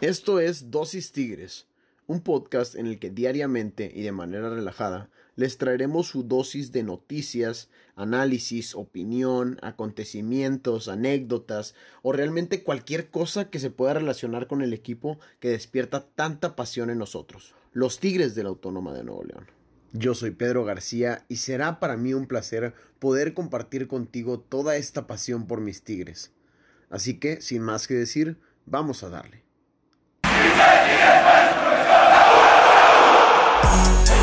Esto es Dosis Tigres, un podcast en el que diariamente y de manera relajada les traeremos su dosis de noticias, análisis, opinión, acontecimientos, anécdotas o realmente cualquier cosa que se pueda relacionar con el equipo que despierta tanta pasión en nosotros, los Tigres de la Autónoma de Nuevo León. Yo soy Pedro García y será para mí un placer poder compartir contigo toda esta pasión por mis Tigres. Así que, sin más que decir, vamos a darle. ¿Qué ha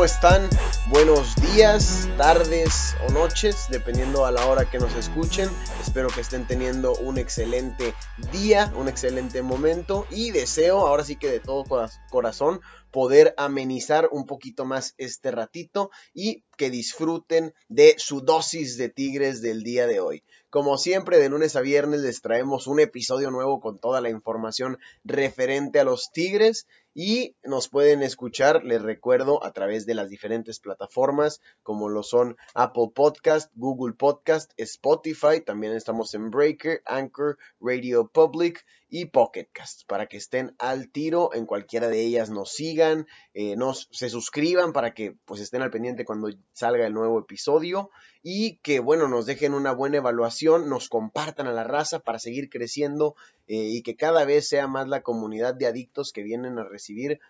¿Cómo están? Buenos días, tardes o noches, dependiendo a la hora que nos escuchen. Espero que estén teniendo un excelente día, un excelente momento y deseo, ahora sí que de todo corazón, poder amenizar un poquito más este ratito y que disfruten de su dosis de tigres del día de hoy. Como siempre, de lunes a viernes les traemos un episodio nuevo con toda la información referente a los tigres y nos pueden escuchar, les recuerdo, a través de las diferentes plataformas como lo son Apple Podcast, Google Podcast, Spotify, también estamos en Breaker, Anchor, Radio Public y Pocketcast para que estén al tiro en cualquiera de ellas, nos sigan, eh, nos se suscriban para que pues estén al pendiente cuando salga el nuevo episodio y que bueno nos dejen una buena evaluación, nos compartan a la raza para seguir creciendo eh, y que cada vez sea más la comunidad de adictos que vienen a recibir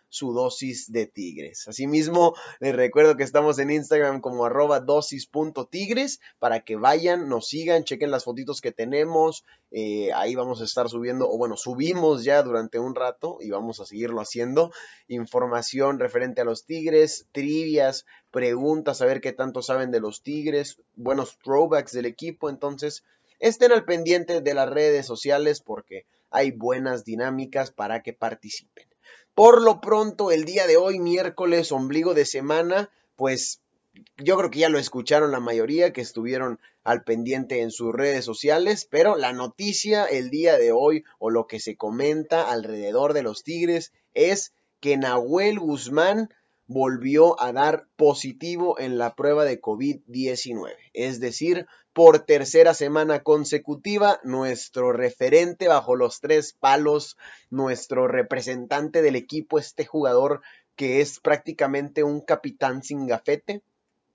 su dosis de tigres. Asimismo, les recuerdo que estamos en Instagram como arroba dosis.tigres para que vayan, nos sigan, chequen las fotitos que tenemos, eh, ahí vamos a estar subiendo, o bueno, subimos ya durante un rato y vamos a seguirlo haciendo, información referente a los tigres, trivias, preguntas, a ver qué tanto saben de los tigres, buenos throwbacks del equipo, entonces estén al pendiente de las redes sociales porque hay buenas dinámicas para que participen. Por lo pronto, el día de hoy, miércoles, ombligo de semana, pues yo creo que ya lo escucharon la mayoría que estuvieron al pendiente en sus redes sociales, pero la noticia el día de hoy o lo que se comenta alrededor de los Tigres es que Nahuel Guzmán volvió a dar positivo en la prueba de COVID-19. Es decir, por tercera semana consecutiva, nuestro referente bajo los tres palos, nuestro representante del equipo, este jugador que es prácticamente un capitán sin gafete,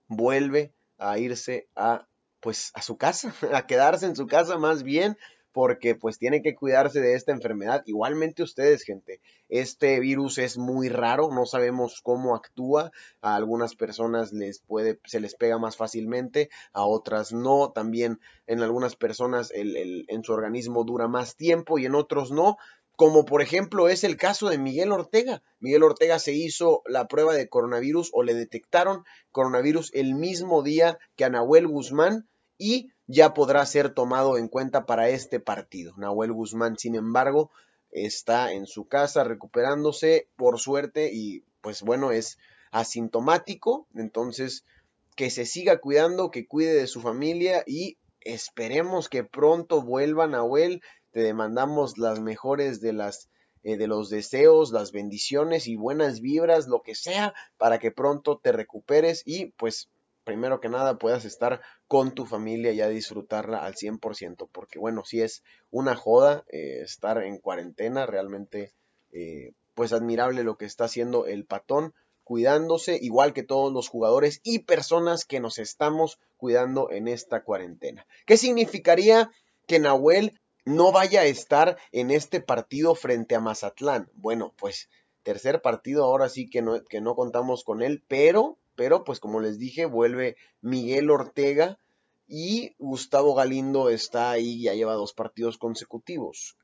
vuelve a irse a pues a su casa, a quedarse en su casa más bien porque pues tiene que cuidarse de esta enfermedad. Igualmente ustedes, gente, este virus es muy raro, no sabemos cómo actúa, a algunas personas les puede, se les pega más fácilmente, a otras no, también en algunas personas el, en su organismo dura más tiempo y en otros no, como por ejemplo es el caso de Miguel Ortega. Miguel Ortega se hizo la prueba de coronavirus o le detectaron coronavirus el mismo día que a Nahuel Guzmán y ya podrá ser tomado en cuenta para este partido. Nahuel Guzmán, sin embargo, está en su casa recuperándose por suerte y pues bueno, es asintomático, entonces que se siga cuidando, que cuide de su familia y esperemos que pronto vuelva Nahuel, te demandamos las mejores de las eh, de los deseos, las bendiciones y buenas vibras, lo que sea, para que pronto te recuperes y pues primero que nada puedas estar con tu familia y a disfrutarla al 100%, porque bueno, si es una joda eh, estar en cuarentena, realmente eh, pues admirable lo que está haciendo el patón, cuidándose, igual que todos los jugadores y personas que nos estamos cuidando en esta cuarentena. ¿Qué significaría que Nahuel no vaya a estar en este partido frente a Mazatlán? Bueno, pues tercer partido, ahora sí que no, que no contamos con él, pero pero pues como les dije, vuelve Miguel Ortega y Gustavo Galindo está ahí, ya lleva dos partidos consecutivos.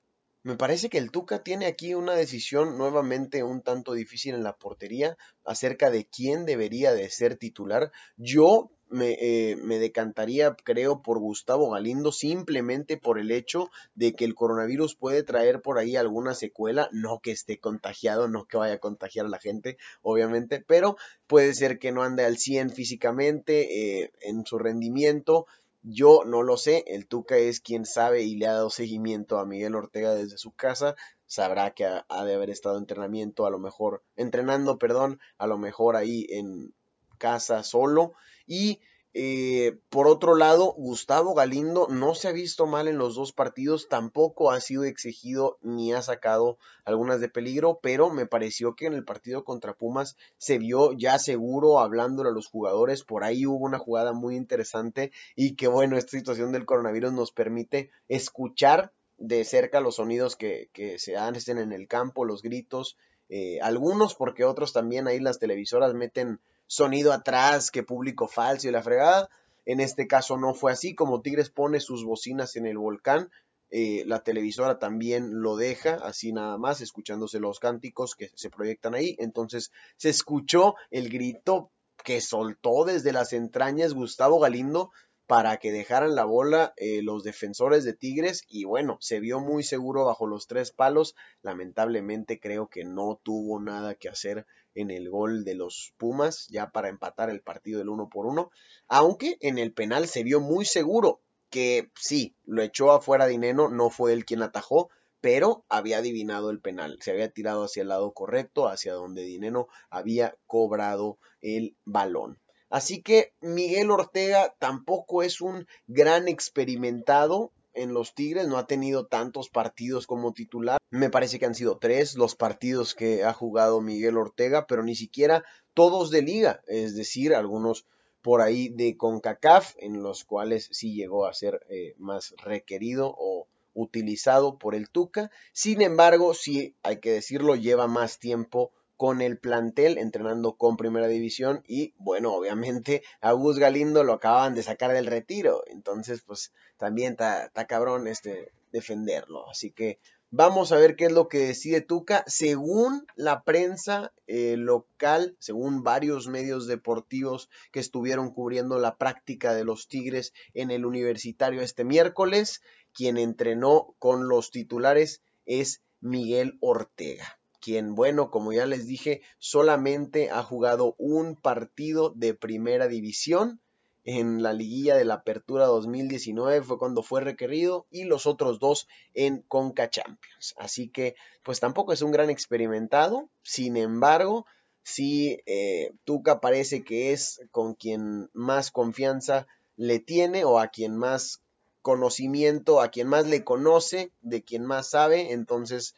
Me parece que el Tuca tiene aquí una decisión nuevamente un tanto difícil en la portería acerca de quién debería de ser titular. Yo me, eh, me, decantaría, creo, por Gustavo Galindo, simplemente por el hecho de que el coronavirus puede traer por ahí alguna secuela, no que esté contagiado, no que vaya a contagiar a la gente, obviamente, pero puede ser que no ande al 100 físicamente, eh, en su rendimiento, Yo no lo sé, el Tuca es quien sabe y le ha dado seguimiento a Miguel Ortega desde su casa, sabrá que ha, ha de haber estado entrenamiento, a lo mejor, entrenando, perdón, a lo mejor ahí en casa solo y eh, por otro lado, Gustavo Galindo no se ha visto mal en los dos partidos, tampoco ha sido exigido ni ha sacado algunas de peligro, pero me pareció que en el partido contra Pumas se vio ya seguro hablándole a los jugadores, por ahí hubo una jugada muy interesante y que bueno, esta situación del coronavirus nos permite escuchar de cerca los sonidos que, que se hacen en el campo, los gritos, eh, algunos porque otros también ahí las televisoras meten sonido atrás, que público falso y la fregada. En este caso no fue así, como Tigres pone sus bocinas en el volcán, eh, la televisora también lo deja, así nada más, escuchándose los cánticos que se proyectan ahí. Entonces se escuchó el grito que soltó desde las entrañas Gustavo Galindo para que dejaran la bola eh, los defensores de Tigres y bueno, se vio muy seguro bajo los tres palos. Lamentablemente creo que no tuvo nada que hacer en el gol de los Pumas, ya para empatar el partido del uno por uno, aunque en el penal se vio muy seguro que sí, lo echó afuera Dineno, no fue él quien atajó, pero había adivinado el penal, se había tirado hacia el lado correcto, hacia donde Dineno había cobrado el balón. Así que Miguel Ortega tampoco es un gran experimentado, en los Tigres, no ha tenido tantos partidos como titular. Me parece que han sido tres los partidos que ha jugado Miguel Ortega, pero ni siquiera todos de liga, es decir, algunos por ahí de CONCACAF, en los cuales sí llegó a ser eh, más requerido o utilizado por el Tuca. Sin embargo, sí, hay que decirlo, lleva más tiempo con el plantel, entrenando con Primera División y bueno, obviamente a Gus Galindo lo acaban de sacar del retiro, entonces pues también está cabrón este defenderlo, así que vamos a ver qué es lo que decide Tuca, según la prensa eh, local, según varios medios deportivos que estuvieron cubriendo la práctica de los Tigres en el universitario este miércoles, quien entrenó con los titulares es Miguel Ortega quien, bueno, como ya les dije, solamente ha jugado un partido de primera división en la liguilla de la Apertura 2019 fue cuando fue requerido y los otros dos en Conca Champions. Así que pues tampoco es un gran experimentado, sin embargo, sí eh, Tuca parece que es con quien más confianza le tiene o a quien más conocimiento, a quien más le conoce, de quien más sabe, entonces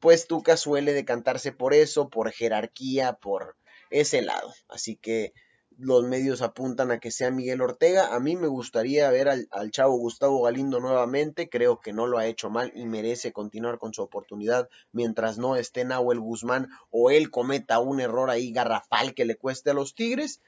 pues Tuca suele decantarse por eso, por jerarquía, por ese lado. Así que los medios apuntan a que sea Miguel Ortega. A mí me gustaría ver al, chavo Gustavo Galindo nuevamente. Creo que no lo ha hecho mal y merece continuar con su oportunidad mientras no esté Nahuel Guzmán o él cometa un error ahí garrafal que le cueste a los Tigres.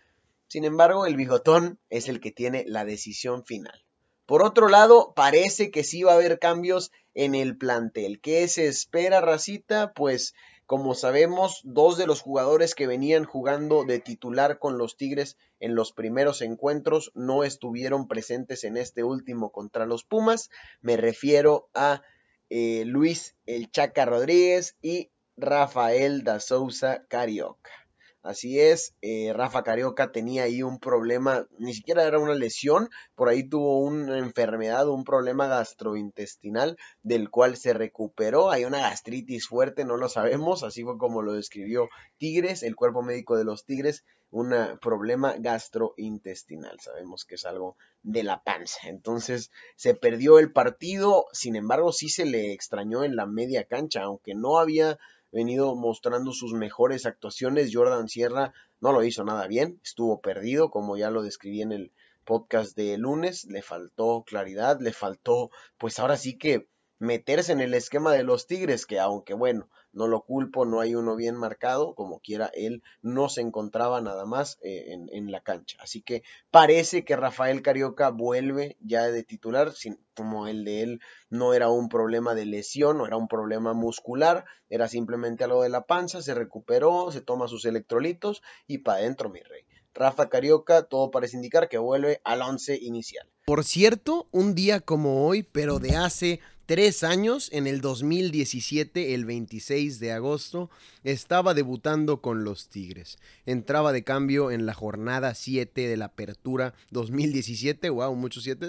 Sin embargo, el bigotón es el que tiene la decisión final. Por otro lado, parece que sí va a haber cambios en el plantel. ¿Qué se espera, Racita? Pues como sabemos, dos de los jugadores que venían jugando de titular con los Tigres en los primeros encuentros no estuvieron presentes en este último contra los Pumas. Me refiero a eh, Luis El Chaca Rodríguez y Rafael da Souza Carioca. Así es, eh, Rafa Carioca tenía ahí un problema, ni siquiera era una lesión, por ahí tuvo una enfermedad, un problema gastrointestinal del cual se recuperó. Hay una gastritis fuerte, no lo sabemos, así fue como lo describió Tigres, el cuerpo médico de los Tigres, un problema gastrointestinal. Sabemos que es algo de la panza. Entonces se perdió el partido, sin embargo sí se le extrañó en la media cancha, aunque no había venido mostrando sus mejores actuaciones. Jordan Sierra no lo hizo nada bien, estuvo perdido, como ya lo describí en el podcast de lunes, le faltó claridad, le faltó, pues ahora sí que meterse en el esquema de los Tigres, que aunque bueno, no lo culpo, no hay uno bien marcado, como quiera, él no se encontraba nada más eh, en, la cancha. Así que parece que Rafael Carioca vuelve ya de titular, sin, como el de él no era un problema de lesión, no era un problema muscular, era simplemente algo de la panza, se recuperó, se toma sus electrolitos y para adentro, mi rey. Rafa Carioca, todo parece indicar que vuelve al once inicial. Por cierto, un día como hoy, pero de hace tres años, en el 2017, el 26 de agosto, estaba debutando con los Tigres. Entraba de cambio en la jornada 7 de la Apertura 2017, wow, muchos siete,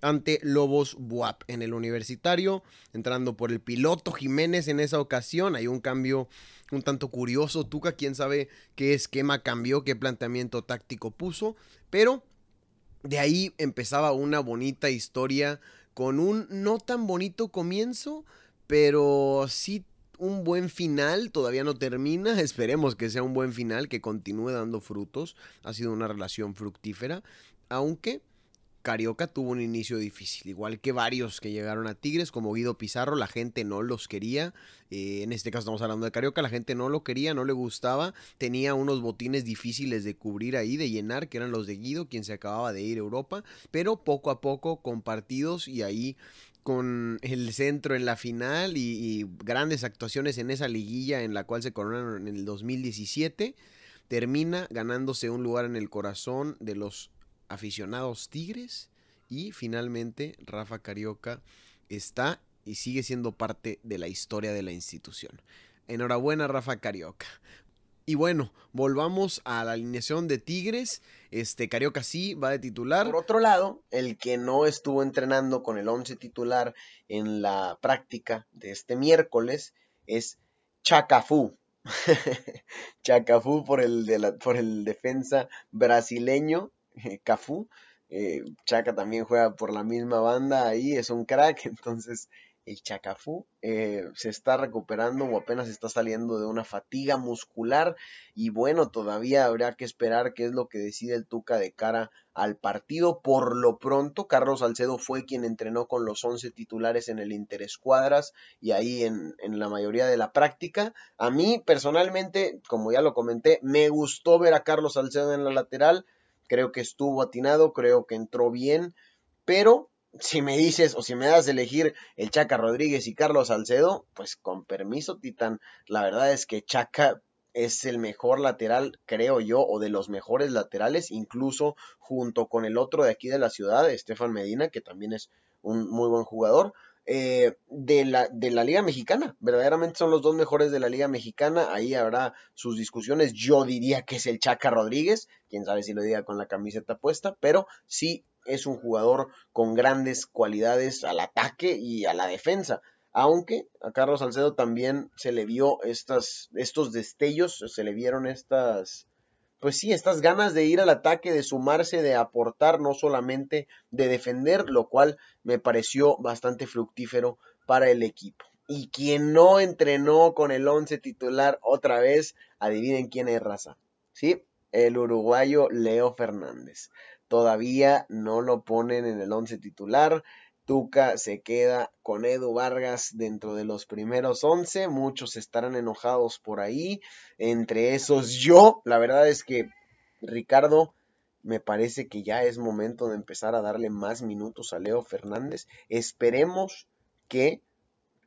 ante Lobos Buap en el universitario, entrando por el piloto Jiménez en esa ocasión. Hay un cambio un tanto curioso, Tuca, quién sabe qué esquema cambió, qué planteamiento táctico puso, pero de ahí empezaba una bonita historia con un no tan bonito comienzo, pero sí un buen final, todavía no termina, esperemos que sea un buen final, que continúe dando frutos, ha sido una relación fructífera, aunque Carioca tuvo un inicio difícil, igual que varios que llegaron a Tigres, como Guido Pizarro, la gente no los quería, eh, en este caso estamos hablando de Carioca, la gente no lo quería, no le gustaba, tenía unos botines difíciles de cubrir ahí, de llenar, que eran los de Guido, quien se acababa de ir a Europa, pero poco a poco con partidos y ahí con el centro en la final y, y grandes actuaciones en esa liguilla en la cual se coronaron en el 2017, termina ganándose un lugar en el corazón de los aficionados Tigres y finalmente Rafa Carioca está y sigue siendo parte de la historia de la institución. Enhorabuena Rafa Carioca. Y bueno, volvamos a la alineación de Tigres. Este Carioca sí va de titular. Por otro lado, el que no estuvo entrenando con el 11 titular en la práctica de este miércoles es Chacafú. Chacafú por el, de la, por el defensa brasileño Cafú. Eh, Chaca también juega por la misma banda ahí, es un crack, entonces el Chacafú eh, se está recuperando o apenas está saliendo de una fatiga muscular y bueno, todavía habrá que esperar qué es lo que decide el Tuca de cara al partido. Por lo pronto, Carlos Salcedo fue quien entrenó con los 11 titulares en el Interescuadras y ahí en, en la mayoría de la práctica. A mí personalmente, como ya lo comenté, me gustó ver a Carlos Salcedo en la lateral creo que estuvo atinado, creo que entró bien, pero si me dices o si me das de elegir el Chaca Rodríguez y Carlos Salcedo, pues con permiso, Titán, la verdad es que Chaca es el mejor lateral, creo yo, o de los mejores laterales, incluso junto con el otro de aquí de la ciudad, Estefan Medina, que también es un muy buen jugador. Eh, de, la, de la Liga Mexicana. Verdaderamente son los dos mejores de la Liga Mexicana. Ahí habrá sus discusiones. Yo diría que es el Chaca Rodríguez. Quién sabe si lo diga con la camiseta puesta. Pero sí es un jugador con grandes cualidades al ataque y a la defensa. Aunque a Carlos Salcedo también se le vio estas, estos destellos, se le vieron estas, pues sí, estas ganas de ir al ataque, de sumarse, de aportar, no solamente de defender, lo cual me pareció bastante fructífero para el equipo. Y quien no entrenó con el 11 titular otra vez, adivinen quién es raza. Sí, el uruguayo Leo Fernández. Todavía no lo ponen en el 11 titular. Tuca se queda con Edu Vargas dentro de los primeros 11. Muchos estarán enojados por ahí. Entre esos yo. La verdad es que Ricardo me parece que ya es momento de empezar a darle más minutos a Leo Fernández. Esperemos que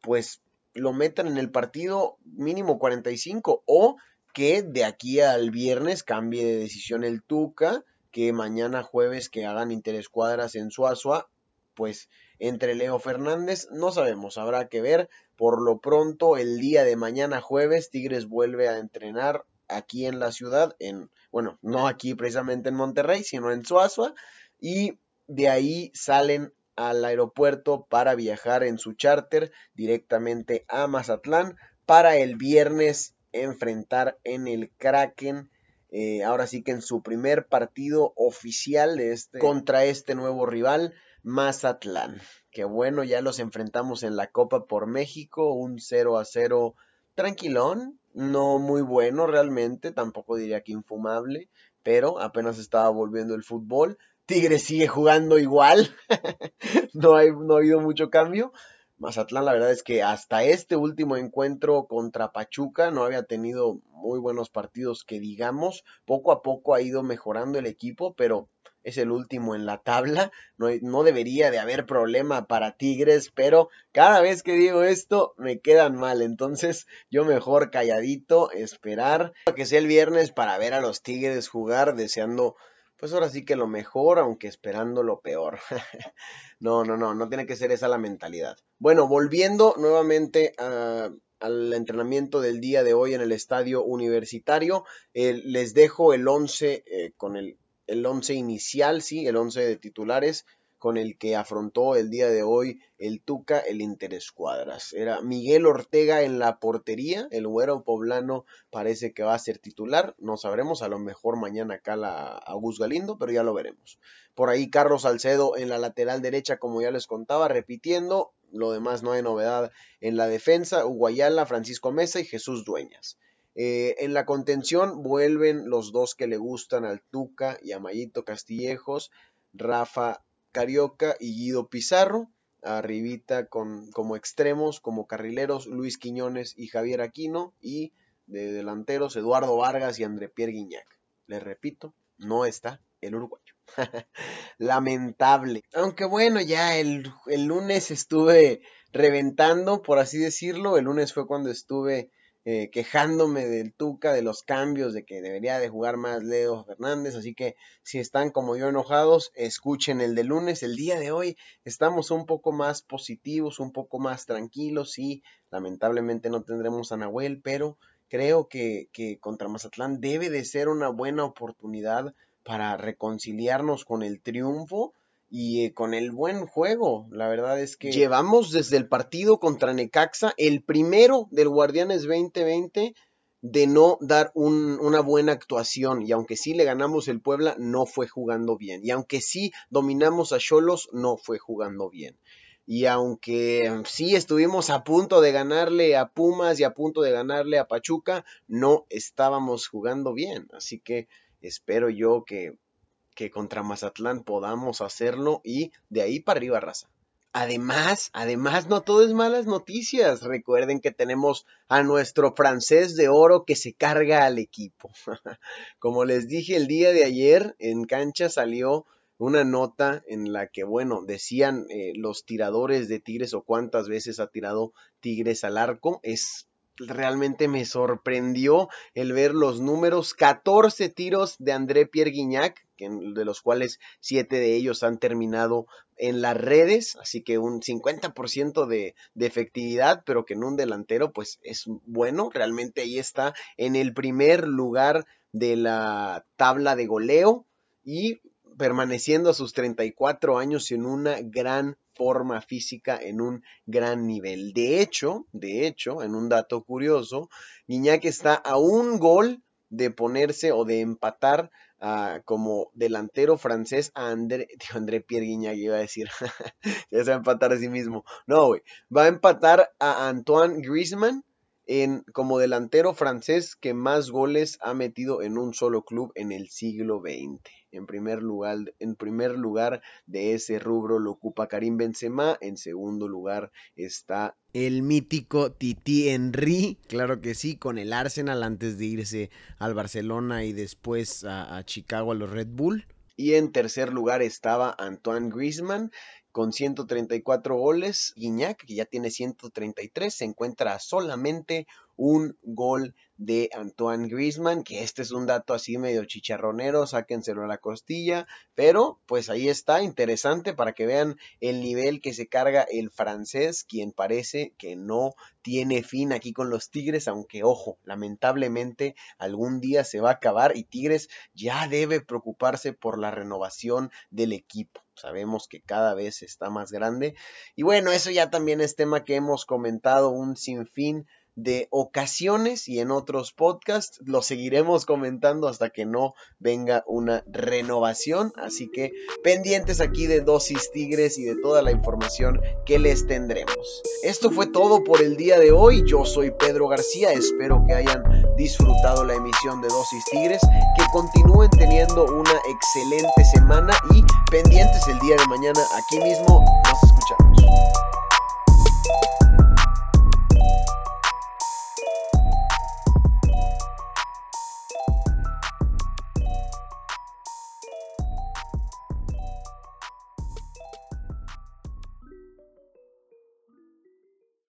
pues lo metan en el partido mínimo 45 o que de aquí al viernes cambie de decisión el Tuca, que mañana jueves que hagan interescuadras en Suazua, pues entre Leo Fernández, no sabemos, habrá que ver. Por lo pronto, el día de mañana jueves, Tigres vuelve a entrenar aquí en la ciudad, en, bueno, no aquí precisamente en Monterrey, sino en Suazua, y de ahí salen al aeropuerto para viajar en su charter directamente a Mazatlán para el viernes enfrentar en el Kraken. Eh, ahora sí que en su primer partido oficial de este, contra este nuevo rival. Mazatlán. Que bueno, ya los enfrentamos en la Copa por México, un 0 a 0 tranquilón, no muy bueno realmente, tampoco diría que infumable, pero apenas estaba volviendo el fútbol. Tigre sigue jugando igual, no, no ha habido mucho cambio. Mazatlán, la verdad es que hasta este último encuentro contra Pachuca no había tenido muy buenos partidos que digamos. Poco a poco ha ido mejorando el equipo, pero es el último en la tabla, no, no, debería de haber problema para Tigres, pero cada vez que digo esto me quedan mal, entonces yo mejor calladito, esperar a que sea el viernes para ver a los Tigres jugar, deseando pues ahora sí que lo mejor, aunque esperando lo peor. no, no, no, no tiene que ser esa la mentalidad. Bueno, volviendo nuevamente al entrenamiento del día de hoy en el estadio universitario, les dejo el 11 eh, con el, el 11 inicial, sí, el 11 de titulares con el que afrontó el día de hoy el Tuca el Interescuadras. Era Miguel Ortega en la portería, el güero poblano parece que va a ser titular, no sabremos, a lo mejor mañana acá la Augusto Galindo, pero ya lo veremos. Por ahí Carlos Salcedo en la lateral derecha, como ya les contaba, repitiendo, lo demás no hay novedad en la defensa, Uguayala, Francisco Mesa y Jesús Dueñas. Eh, en la contención vuelven los dos que le gustan al Tuca y a Mayito Castillejos, Rafa Carioca y Guido Pizarro. Arribita con, como extremos, como carrileros, Luis Quiñones y Javier Aquino. Y de delanteros, Eduardo Vargas y André Pierre Guignac. Les repito, no está el uruguayo. Lamentable. Aunque bueno, ya el, el lunes estuve reventando, por así decirlo. El lunes fue cuando estuve eh, quejándome del Tuca, de los cambios, de que debería de jugar más Leo Fernández. Así que si están como yo enojados, escuchen el de lunes. El día de hoy estamos un poco más positivos, un poco más tranquilos. y lamentablemente no tendremos a Nahuel, pero creo que, que contra Mazatlán debe de ser una buena oportunidad para reconciliarnos con el triunfo y eh, con el buen juego. La verdad es que llevamos desde el partido contra Necaxa, el primero del Guardianes 2020, de no dar una buena actuación. Y aunque sí le ganamos el Puebla, no fue jugando bien. Y aunque sí dominamos a Cholos, no fue jugando bien. Y aunque sí estuvimos a punto de ganarle a Pumas y a punto de ganarle a Pachuca, no estábamos jugando bien. Así que espero yo que que contra Mazatlán podamos hacerlo y de ahí para arriba, raza. Además, además, no todo es malas noticias. Recuerden que tenemos a nuestro francés de oro que se carga al equipo. Como les dije el día de ayer, en cancha salió una nota en la que, bueno, decían eh, los tiradores de Tigres o cuántas veces ha tirado Tigres al arco. Es realmente me sorprendió el ver los números, 14 tiros de André Pierre Guignac, de los cuales 7 de ellos han terminado en las redes, así que un 50% de, efectividad, pero que en un delantero pues es bueno, realmente ahí está en el primer lugar de la tabla de goleo y permaneciendo a sus 34 años en una gran forma física en un gran nivel. De hecho, de hecho, en un dato curioso, Guiñac está a un gol de ponerse o de empatar como delantero francés a André, André Pierre Guignac, iba a decir, ya se va a empatar a sí mismo. No, güey, va a empatar a Antoine Griezmann en, como delantero francés que más goles ha metido en un solo club en el siglo XX. En primer lugar, en primer lugar de ese rubro lo ocupa Karim Benzema. En segundo lugar está el mítico Titi Henry. Claro que sí, con el Arsenal antes de irse al Barcelona y después a, a Chicago a los Red Bull. Y en tercer lugar estaba Antoine Griezmann con 134 goles. Guiñac, que ya tiene 133, se encuentra solamente un gol de Antoine Griezmann, que este es un dato así medio chicharronero, sáquenselo a la costilla, pero pues ahí está, interesante para que vean el nivel que se carga el francés, quien parece que no tiene fin aquí con los Tigres, aunque ojo, lamentablemente algún día se va a acabar y Tigres ya debe preocuparse por la renovación del equipo. Sabemos que cada vez está más grande. Y bueno, eso ya también es tema que hemos comentado un sinfín de ocasiones y en otros podcasts lo seguiremos comentando hasta que no venga una renovación. Así que pendientes aquí de Dosis Tigres y de toda la información que les tendremos. Esto fue todo por el día de hoy. Yo soy Pedro García. Espero que hayan disfrutado la emisión de Dosis Tigres. Que continúen teniendo una excelente semana y pendientes el día de mañana aquí mismo.